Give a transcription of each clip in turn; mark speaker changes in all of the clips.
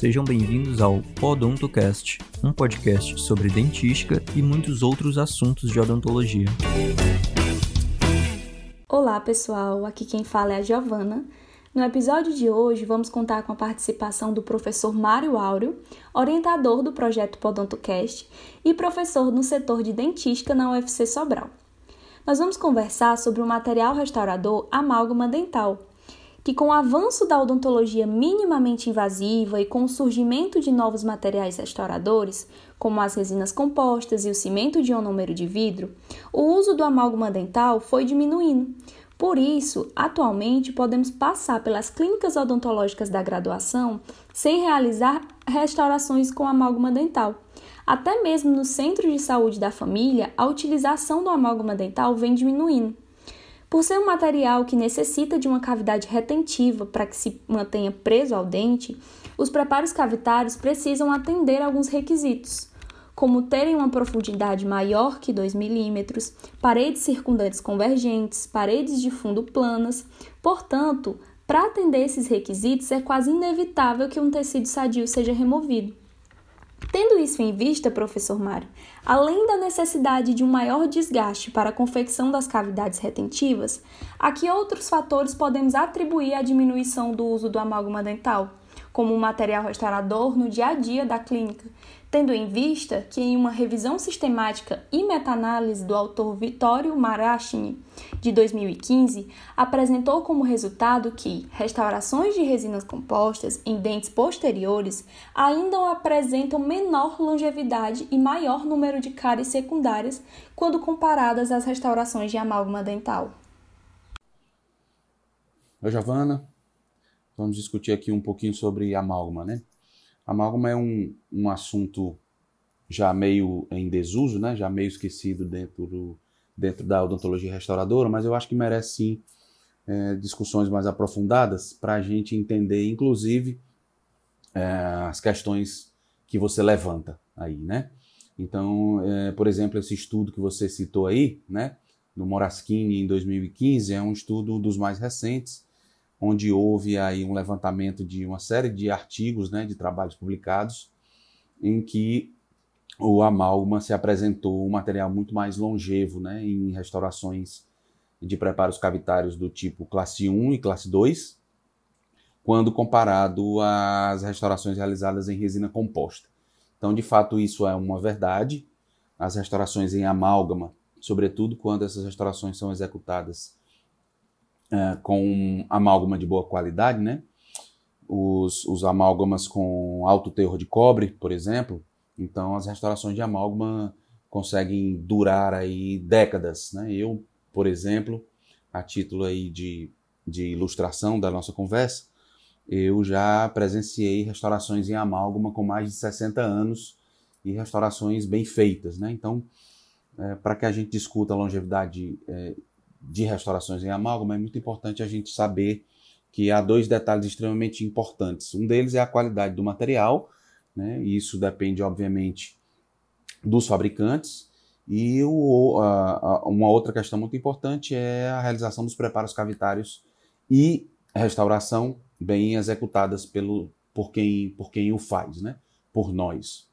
Speaker 1: Sejam bem-vindos ao Odontocast, um podcast sobre dentística e muitos outros assuntos de odontologia.
Speaker 2: Olá, pessoal. Aqui quem fala é a Giovana. No episódio de hoje, vamos contar com a participação do professor Mário Áureo, orientador do projeto Podontocast e professor no setor de dentística na UFC Sobral. Nós vamos conversar sobre o material restaurador amálgama dental, que com o avanço da odontologia minimamente invasiva e com o surgimento de novos materiais restauradores, como as resinas compostas e o cimento de ionômero de vidro, o uso do amálgama dental foi diminuindo. Por isso, atualmente podemos passar pelas clínicas odontológicas da graduação sem realizar restaurações com amálgama dental. Até mesmo no centro de saúde da família, a utilização do amálgama dental vem diminuindo. Por ser um material que necessita de uma cavidade retentiva para que se mantenha preso ao dente, os preparos cavitários precisam atender alguns requisitos, como terem uma profundidade maior que 2 milímetros, paredes circundantes convergentes, paredes de fundo planas. Portanto, para atender esses requisitos, é quase inevitável que um tecido sadio seja removido. Tendo isso em vista, professor Mário, além da necessidade de um maior desgaste para a confecção das cavidades retentivas, a que outros fatores podemos atribuir à diminuição do uso do amálgama dental, como um material restaurador no dia a dia da clínica, tendo em vista que em uma revisão sistemática e meta-análise do autor Vittorio Marachini, de 2015, apresentou como resultado que restaurações de resinas compostas em dentes posteriores ainda apresentam menor longevidade e maior número de cáries secundárias quando comparadas às restaurações de amálgama dental.
Speaker 3: Oi, Giovana. Vamos discutir aqui um pouquinho sobre amálgama, né? Amálgama é um, um assunto já meio em desuso, né? já meio esquecido dentro, do, dentro da odontologia restauradora, mas eu acho que merece sim é, discussões mais aprofundadas para a gente entender, inclusive, é, as questões que você levanta aí, né? Então, é, por exemplo, esse estudo que você citou aí, né, do Moraschini em 2015, é um estudo dos mais recentes, onde houve aí um levantamento de uma série de artigos, né, de trabalhos publicados, em que o amálgama se apresentou um material muito mais longevo né, em restaurações de preparos cavitários do tipo classe 1 e classe 2, quando comparado às restaurações realizadas em resina composta. Então, de fato, isso é uma verdade. As restaurações em amálgama, sobretudo quando essas restaurações são executadas é, com amálgama de boa qualidade, né? Os, os amálgamas com alto teor de cobre, por exemplo. Então, as restaurações de amálgama conseguem durar aí décadas, né? Eu, por exemplo, a título aí de, de ilustração da nossa conversa, eu já presenciei restaurações em amálgama com mais de 60 anos e restaurações bem feitas, né? Então, é, para que a gente discuta a longevidade é, de restaurações em amálgama, é muito importante a gente saber que há dois detalhes extremamente importantes. Um deles é a qualidade do material, né? e isso depende, obviamente, dos fabricantes. E o, a, a, uma outra questão muito importante é a realização dos preparos cavitários e restauração bem executadas pelo, por, quem, por quem o faz, né? por nós.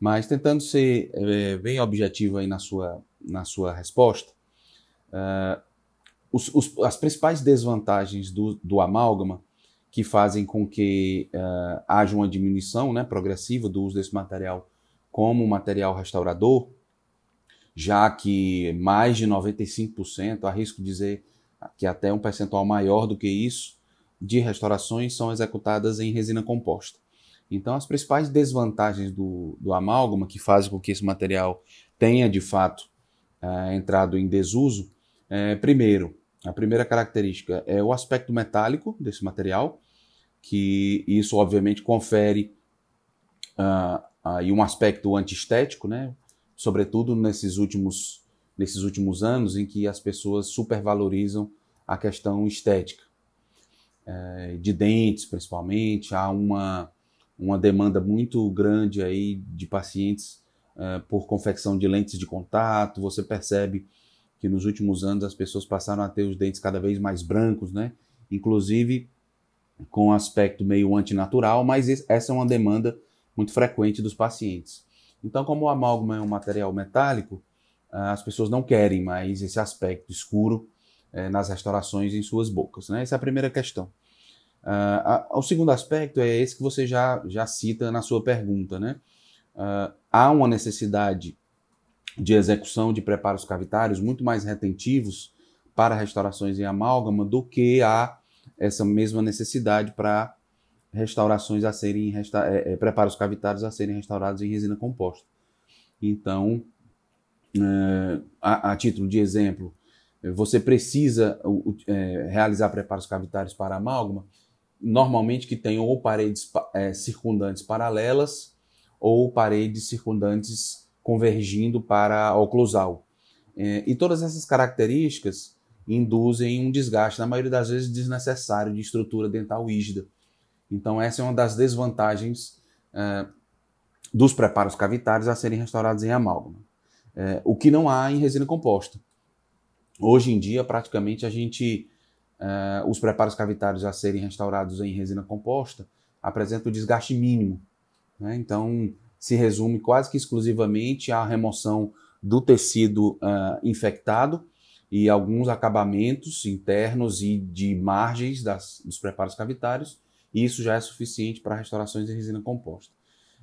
Speaker 3: Mas tentando ser é, bem objetivo aí na sua, na sua resposta, uh, os, os, as principais desvantagens do, do, amálgama que fazem com que uh, haja uma diminuição né, progressiva do uso desse material como material restaurador, já que mais de 95%, arrisco dizer que até um percentual maior do que isso, de restaurações são executadas em resina composta. Então, as principais desvantagens do, do amálgama que fazem com que esse material tenha de fato uh, entrado em desuso, é, primeiro, a primeira característica é o aspecto metálico desse material, que isso obviamente confere uh, uh, um aspecto antiestético, né? sobretudo nesses últimos, nesses últimos anos em que as pessoas supervalorizam a questão estética. É, de dentes, principalmente, há uma, uma demanda muito grande aí de pacientes uh, por confecção de lentes de contato, você percebe que nos últimos anos as pessoas passaram a ter os dentes cada vez mais brancos, né? Inclusive
Speaker 4: com aspecto meio antinatural, mas essa é uma demanda muito frequente dos pacientes. Então, como o amálgama é um material metálico, ah, as pessoas não querem mais esse aspecto escuro eh, nas restaurações em suas bocas. Né? Essa é a primeira questão. Uh, o segundo aspecto é esse que você já, já cita na sua pergunta. Né? Uh, há uma necessidade de execução de preparos cavitários muito mais retentivos para restaurações em amálgama do que há essa mesma necessidade para restaurações a serem resta é, é, preparos cavitários a serem restaurados em resina composta. Então, é, a, a, título de exemplo, você precisa é, realizar preparos cavitários para amálgama, normalmente que tenham ou paredes é, circundantes paralelas ou paredes circundantes convergindo para oclusal. É, e todas essas características induzem um desgaste, na maioria das vezes desnecessário, de estrutura dental rígida. Então, essa é uma das desvantagens é, dos preparos cavitários a serem restaurados em amálgama. É, o que não há em resina composta. Hoje em dia, praticamente, a gente. É, os preparos cavitários a serem restaurados em resina composta apresentam o desgaste mínimo. Né? Então, se resume quase que exclusivamente à remoção do tecido uh, infectado e alguns acabamentos internos e de margens das, dos preparos cavitários, e isso já é suficiente para restaurações de resina composta.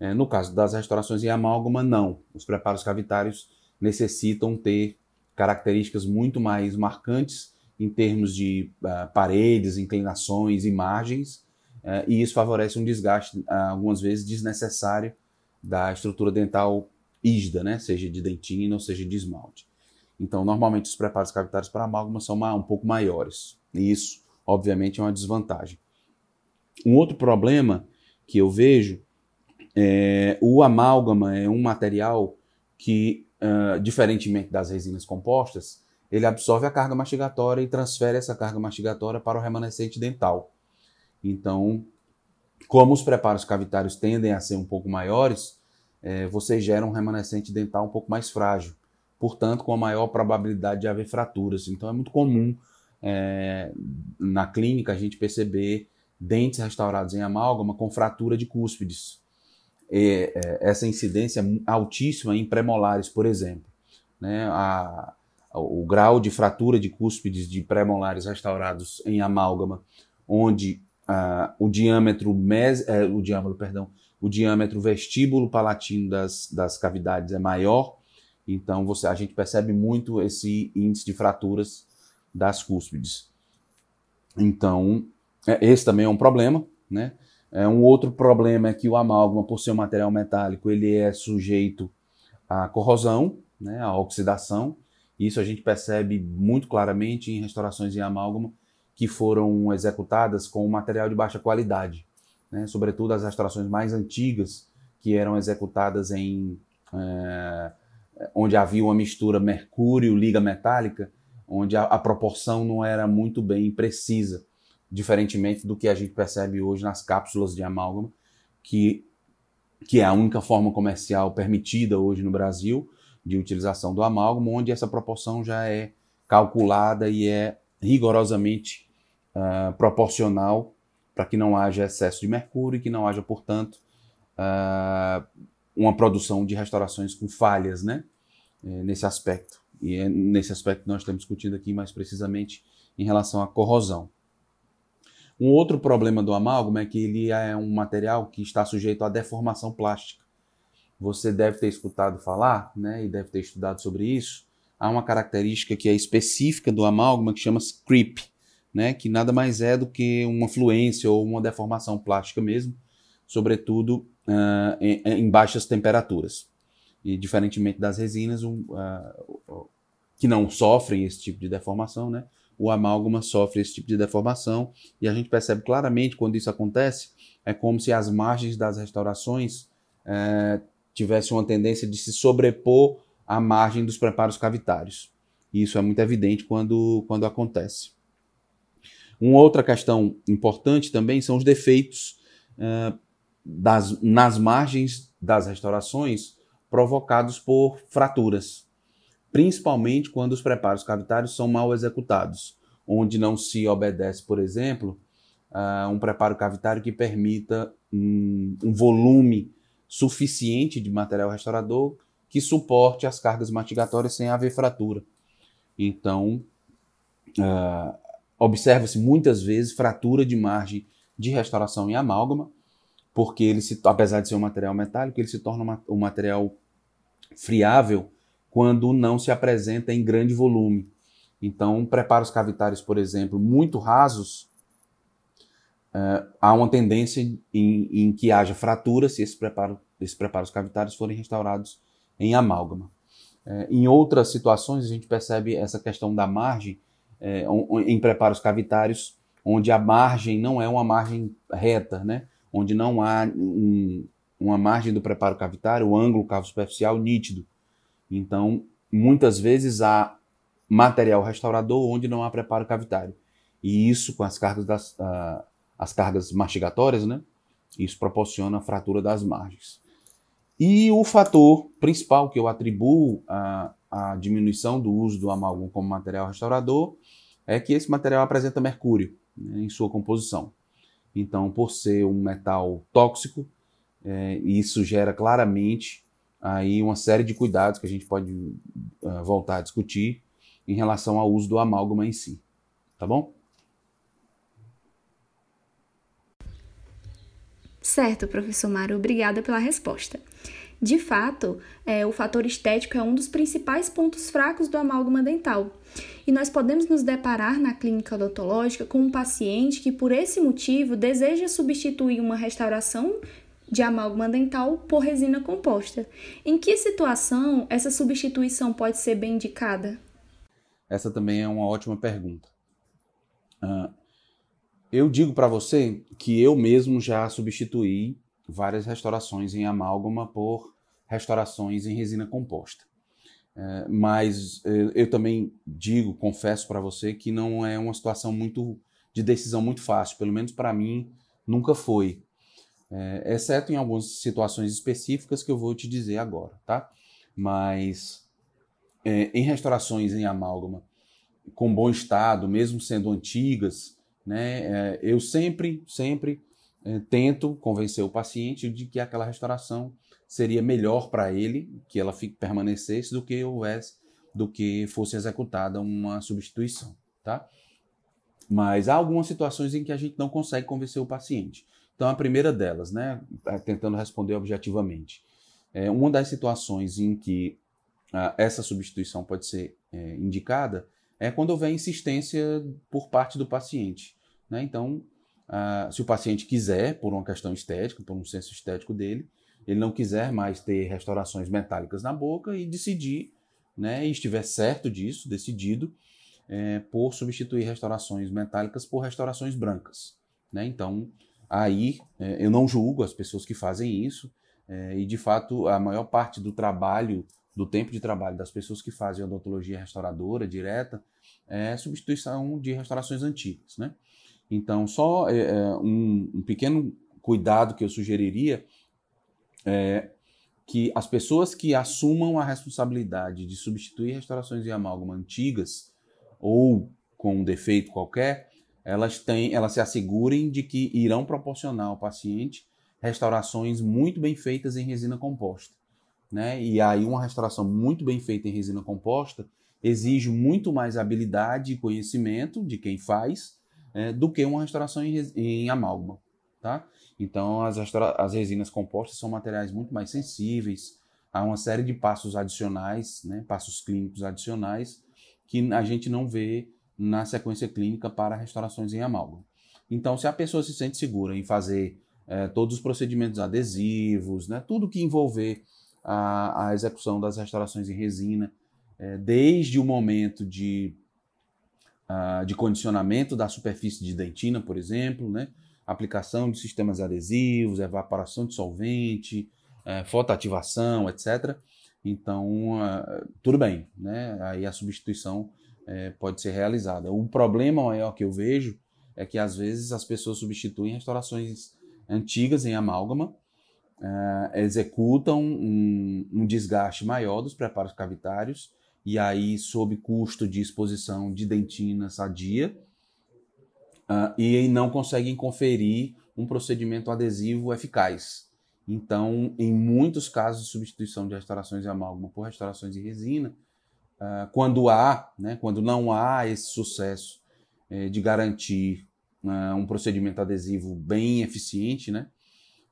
Speaker 4: É, no caso das restaurações em amálgama, não. Os preparos cavitários necessitam ter características muito mais marcantes em termos de uh, paredes, inclinações e margens, uh, e isso favorece um desgaste, uh, algumas vezes, desnecessário da estrutura dental rígida, né? seja de dentina ou seja de esmalte. Então, normalmente, os preparos cavitários para amálgama são um pouco maiores. E isso, obviamente, é uma desvantagem. Um outro problema que eu vejo é o amálgama é um material que, uh, diferentemente das resinas compostas, ele absorve a carga mastigatória e transfere essa carga mastigatória para o remanescente dental. Então, como os preparos cavitários tendem a ser um pouco maiores, é, você gera um remanescente dental um pouco mais frágil, portanto, com a maior probabilidade de haver fraturas. Então, é muito comum é, na clínica a gente perceber dentes restaurados em amálgama com fratura de cúspides. E, é, essa incidência altíssima em premolares, por exemplo. Né? A, o grau de fratura de cúspides de premolares restaurados em amálgama, onde o diâmetro mes, uh, o diâmetro, perdão, o diâmetro vestíbulo palatino das, das cavidades é maior, então você, a gente percebe muito esse índice de fraturas das cúspides. Então, é, esse também é um problema, né? É, um outro problema é que o amálgama, por ser um material metálico, ele é sujeito à corrosão, né, à oxidação. Isso a gente percebe muito claramente em restaurações em amálgama que foram executadas com material de baixa qualidade, né, sobretudo as restaurações mais antigas, que eram executadas em é, onde havia uma mistura mercúrio-liga metálica, onde a, a proporção não era muito bem precisa. Diferentemente do que a gente percebe hoje nas cápsulas de amálgama, que, que é a única forma comercial permitida hoje no Brasil de utilização do amálgama, onde essa proporção já é calculada e é rigorosamente uh, proporcional para que não haja excesso de mercúrio e que não haja, portanto, uh, uma produção de restaurações com falhas né, eh, nesse aspecto. E é nesse aspecto que nós estamos discutindo aqui mais precisamente em relação à corrosão. Um outro problema do amálgama é que ele é um material que está sujeito à deformação plástica. Você deve ter escutado falar, né, e deve ter estudado sobre isso. Há uma característica que é específica do amálgama que chama-se creep, né, que nada mais é do que uma fluência ou uma deformação plástica mesmo, sobretudo uh, em, em, baixas temperaturas. E diferentemente das resinas, um, uh, que não sofrem esse tipo de deformação, né, o amálgama sofre esse tipo de deformação e a gente percebe claramente quando isso acontece, é como se as margens das restaurações é, tivessem uma tendência de se sobrepor à margem dos preparos cavitários. E isso é muito evidente quando, quando acontece. Uma outra questão importante também são os defeitos é, das, nas margens das restaurações provocados por fraturas principalmente quando os preparos cavitários são mal executados, onde não se obedece, por exemplo, uh, um preparo cavitário que permita um, um, volume suficiente de material restaurador que suporte as cargas mastigatórias sem haver fratura. Então, uh, observa-se muitas vezes fratura de margem de restauração em amálgama, porque ele se, apesar de ser um material metálico, ele se torna um material friável quando não se apresenta em grande volume. Então, preparos cavitários, por exemplo, muito rasos, uh, há uma tendência em, em, que haja fratura se esses, preparo, esses preparos cavitários forem restaurados em amálgama. Uh, em outras situações, a gente percebe essa questão da margem uh, em preparos cavitários, onde a margem não é uma margem reta, né? onde não há um, uma margem do preparo cavitário, o ângulo cavo-superficial nítido. Então, muitas vezes há material restaurador onde não há preparo cavitário. E isso, com as cargas, das, uh, as cargas mastigatórias, né? Isso proporciona a fratura das margens. E o fator principal que eu atribuo à, à diminuição do uso do amálgama como material restaurador é que esse material apresenta mercúrio né, em sua composição. Então, por ser um metal tóxico, é, isso gera claramente aí uma série de cuidados que a gente pode uh, voltar a discutir em relação ao uso do amálgama em si. Tá bom?
Speaker 2: Certo, professor Mário, obrigada pela resposta. De fato, é, o fator estético é um dos principais pontos fracos do amálgama dental. E nós podemos nos deparar na clínica odontológica com um paciente que, por esse motivo, deseja substituir uma restauração de amálgama dental por resina composta. Em que situação essa substituição pode ser bem indicada?
Speaker 4: Essa também é uma ótima pergunta. Uh, eu digo para você que eu mesmo já substituí várias restaurações em amálgama por restaurações em resina composta. Uh, mas uh, eu também digo, confesso para você que não é uma situação muito de decisão muito fácil, pelo menos para mim nunca foi é, exceto em algumas situações específicas que eu vou te dizer agora, tá? Mas é, em restaurações em amálgama com bom estado, mesmo sendo antigas, né, é, eu sempre, sempre é, tento convencer o paciente de que aquela restauração seria melhor para ele que ela fique, permanecesse do que houvesse, do que fosse executada uma substituição, tá? Mas há algumas situações em que a gente não consegue convencer o paciente. Então, a primeira delas, né, é, tentando responder objetivamente, é uma das situações em que ah, essa substituição pode ser é, indicada é quando houver insistência por parte do paciente. Né? Então, ah, se o paciente quiser, por uma questão estética, por um senso estético dele, ele não quiser mais ter restaurações metálicas na boca e decidir, né, e estiver certo disso, decidido, é, por substituir restaurações metálicas por restaurações brancas. Né? Então, Aí é, eu não julgo as pessoas que fazem isso, é, e de fato a maior parte do trabalho, do tempo de trabalho das pessoas que fazem odontologia restauradora direta é substituição de restaurações antigas. Né? Então, só é, é, um, um pequeno cuidado que eu sugeriria é que as pessoas que assumam a responsabilidade de substituir restaurações de amálgama antigas ou com um defeito qualquer, elas têm, elas se assegurem de que irão proporcionar ao paciente restaurações muito bem feitas em resina composta. Né? E aí uma restauração muito bem feita em resina composta exige muito mais habilidade e conhecimento de quem faz é, do que uma restauração em, em amálgama. Tá? Então as, as resinas compostas são materiais muito mais sensíveis, há uma série de passos adicionais, né, passos clínicos adicionais, que a gente não vê na sequência clínica para restaurações em amálgama. Então, se a pessoa se sente segura em fazer é, todos os procedimentos adesivos, né, tudo que envolver a, a execução das restaurações em resina, é, desde o momento de, uh, de condicionamento da superfície de dentina, por exemplo, né, aplicação de sistemas adesivos, evaporação de solvente, é, fotoativação, etc. Então, uh, tudo bem, né? aí a substituição é, pode ser realizada. O problema maior que eu vejo é que às vezes as pessoas substituem restaurações antigas em amálgama, é, executam um, um, desgaste maior dos preparos cavitários e aí sob custo de exposição de dentina sadia, uh, e não conseguem conferir um procedimento adesivo eficaz. Então, em muitos casos de substituição de restaurações de amálgama por restaurações de resina, uh, quando há, né, quando não há esse sucesso eh, de garantir uh, um procedimento adesivo bem eficiente, né,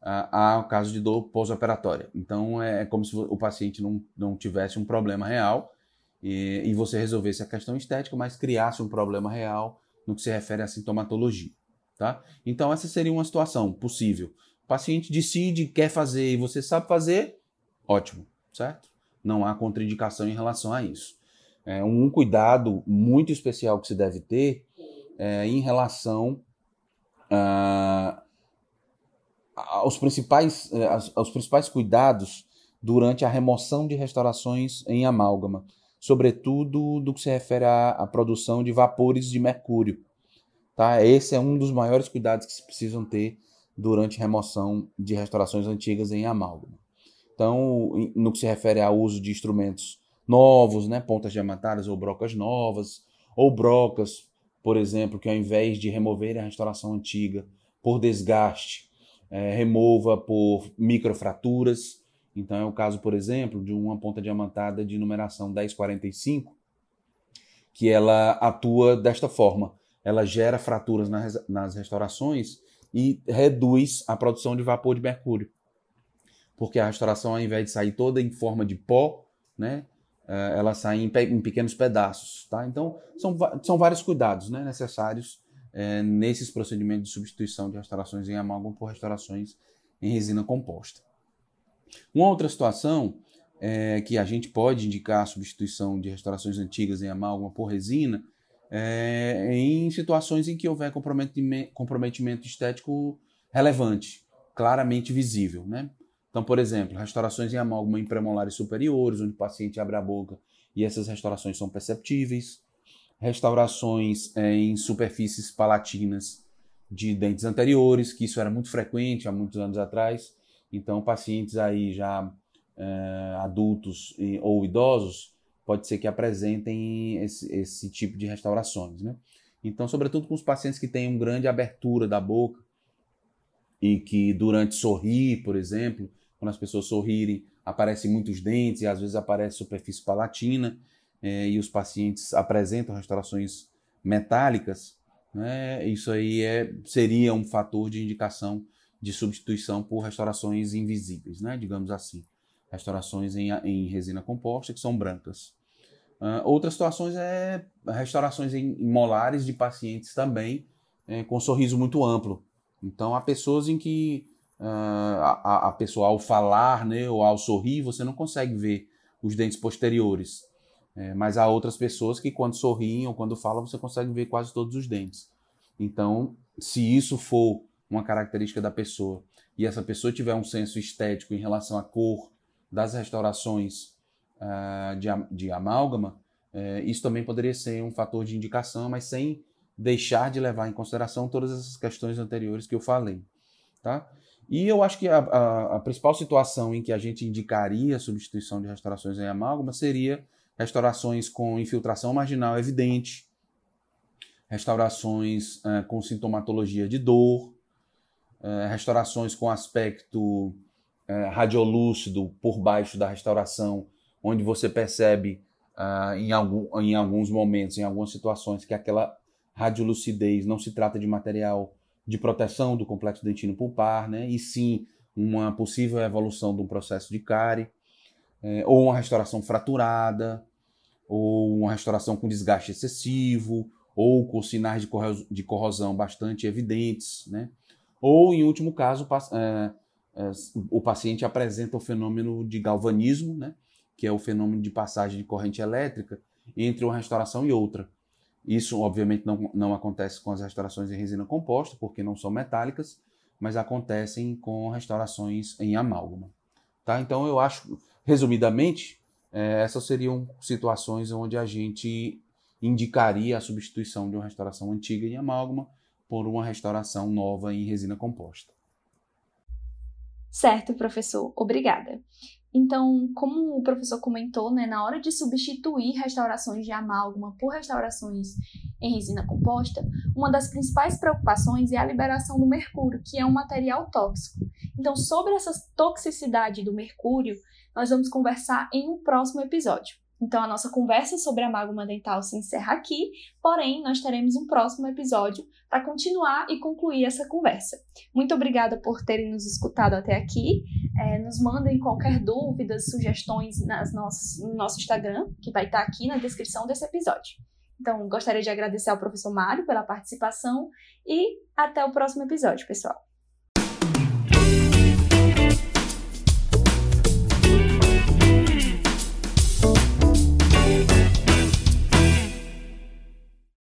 Speaker 4: há o caso de dor pós-operatória. Então, é, é como se o paciente não, não tivesse um problema real e, e você resolvesse a questão estética, mas criasse um problema real no que se refere à sintomatologia. Tá? Então, essa seria uma situação possível. O paciente decide, quer fazer e você sabe fazer, ótimo, certo? Não há contraindicação em relação a isso. É um cuidado muito especial que se deve ter é, em relação a, aos, principais, é, aos principais cuidados durante a remoção de restaurações em amálgama, sobretudo do que se refere à, à produção de vapores de mercúrio. Tá? Esse é um dos maiores cuidados que se precisam ter durante remoção de restaurações antigas em amálgama. Então, no que se refere ao uso de instrumentos novos, né, pontas diamantadas ou brocas novas, ou brocas, por exemplo, que ao invés de remover a restauração antiga por desgaste, é, remova por microfraturas. Então, é o caso, por exemplo, de uma ponta diamantada de numeração 1045, que ela atua desta forma ela gera fraturas nas, restaurações e reduz a produção de vapor de mercúrio. Porque a restauração, ao invés de sair toda em forma de pó, né, eh, ela sai em, em pequenos pedaços. Tá? Então, são, são vários cuidados né, necessários é, nesses procedimentos de substituição de restaurações em amálgama por restaurações em resina composta. Uma outra situação é que a gente pode indicar a substituição de restaurações antigas em amálgama por resina é, em situações em que houver comprometimento, estético relevante, claramente visível. Né? Então, por exemplo, restaurações em amálgama em premolares superiores, onde o paciente abre a boca e essas restaurações são perceptíveis. Restaurações é, em superfícies palatinas de dentes anteriores, que isso era muito frequente há muitos anos atrás. Então, pacientes aí já é, adultos e, ou idosos pode ser que apresentem esse, esse tipo de restaurações. Né? Então, sobretudo com os pacientes que têm uma grande abertura da boca e que durante sorrir, por exemplo, quando as pessoas sorrirem, aparecem muitos dentes e às vezes aparece superfície palatina é, e os pacientes apresentam restaurações metálicas, né? isso aí é, seria um fator de indicação de substituição por restaurações invisíveis, né? digamos assim. Restaurações em, em resina composta que são brancas. Uh, outras situações é restaurações em, em molares de pacientes também é, com sorriso muito amplo. Então há pessoas em que uh, a, a, pessoa ao falar né, ou ao sorrir você não consegue ver os dentes posteriores. É, mas há outras pessoas que quando sorriem ou quando falam você consegue ver quase todos os dentes. Então, se isso for uma característica da pessoa e essa pessoa tiver um senso estético em relação à cor das restaurações uh, de, de amálgama, uh, isso também poderia ser um fator de indicação, mas sem deixar de levar em consideração todas essas questões anteriores que eu falei. Tá? E eu acho que a, a, a principal situação em que a gente indicaria a substituição de restaurações em amálgama seria restaurações com infiltração marginal evidente, restaurações uh, com sintomatologia de dor, uh, restaurações com aspecto uh, radiolúcido por baixo da restauração onde você percebe uh, em, algum, em alguns momentos, em algumas situações, que aquela radiolucidez não se trata de material de proteção do complexo dentino pulpar, né? e sim uma possível evolução de um processo de cárie, é, ou uma restauração fraturada, ou uma restauração com desgaste excessivo, ou com sinais de corrosão bastante evidentes, né? Ou, em último caso, é, é, o paciente apresenta o fenômeno de galvanismo, né? que é o fenômeno de passagem de corrente elétrica entre uma restauração e outra. Isso, obviamente, não, não acontece com as restaurações em resina composta, porque não são metálicas, mas acontecem com restaurações em amálgama. Tá? Então, eu acho, resumidamente, é, essas seriam situações onde a gente indicaria a substituição de uma restauração antiga em amálgama por uma restauração nova em resina composta.
Speaker 2: Certo, professor. Obrigada. Então, como o professor comentou, né, na hora de substituir restaurações de amálgama por restaurações em resina composta, uma das principais preocupações é a liberação do mercúrio, que é um material tóxico. Então, sobre essa toxicidade do mercúrio, nós vamos conversar em um próximo episódio. Então, a nossa conversa sobre a amálgama dental se encerra aqui, porém, nós teremos um próximo episódio para continuar e concluir essa conversa. Muito obrigada por terem nos escutado até aqui. É, nos mandem qualquer dúvida, sugestões nas nossas, no nosso Instagram, que vai estar aqui na descrição desse episódio. Então, gostaria de agradecer ao professor Mário pela participação e até o próximo episódio, pessoal.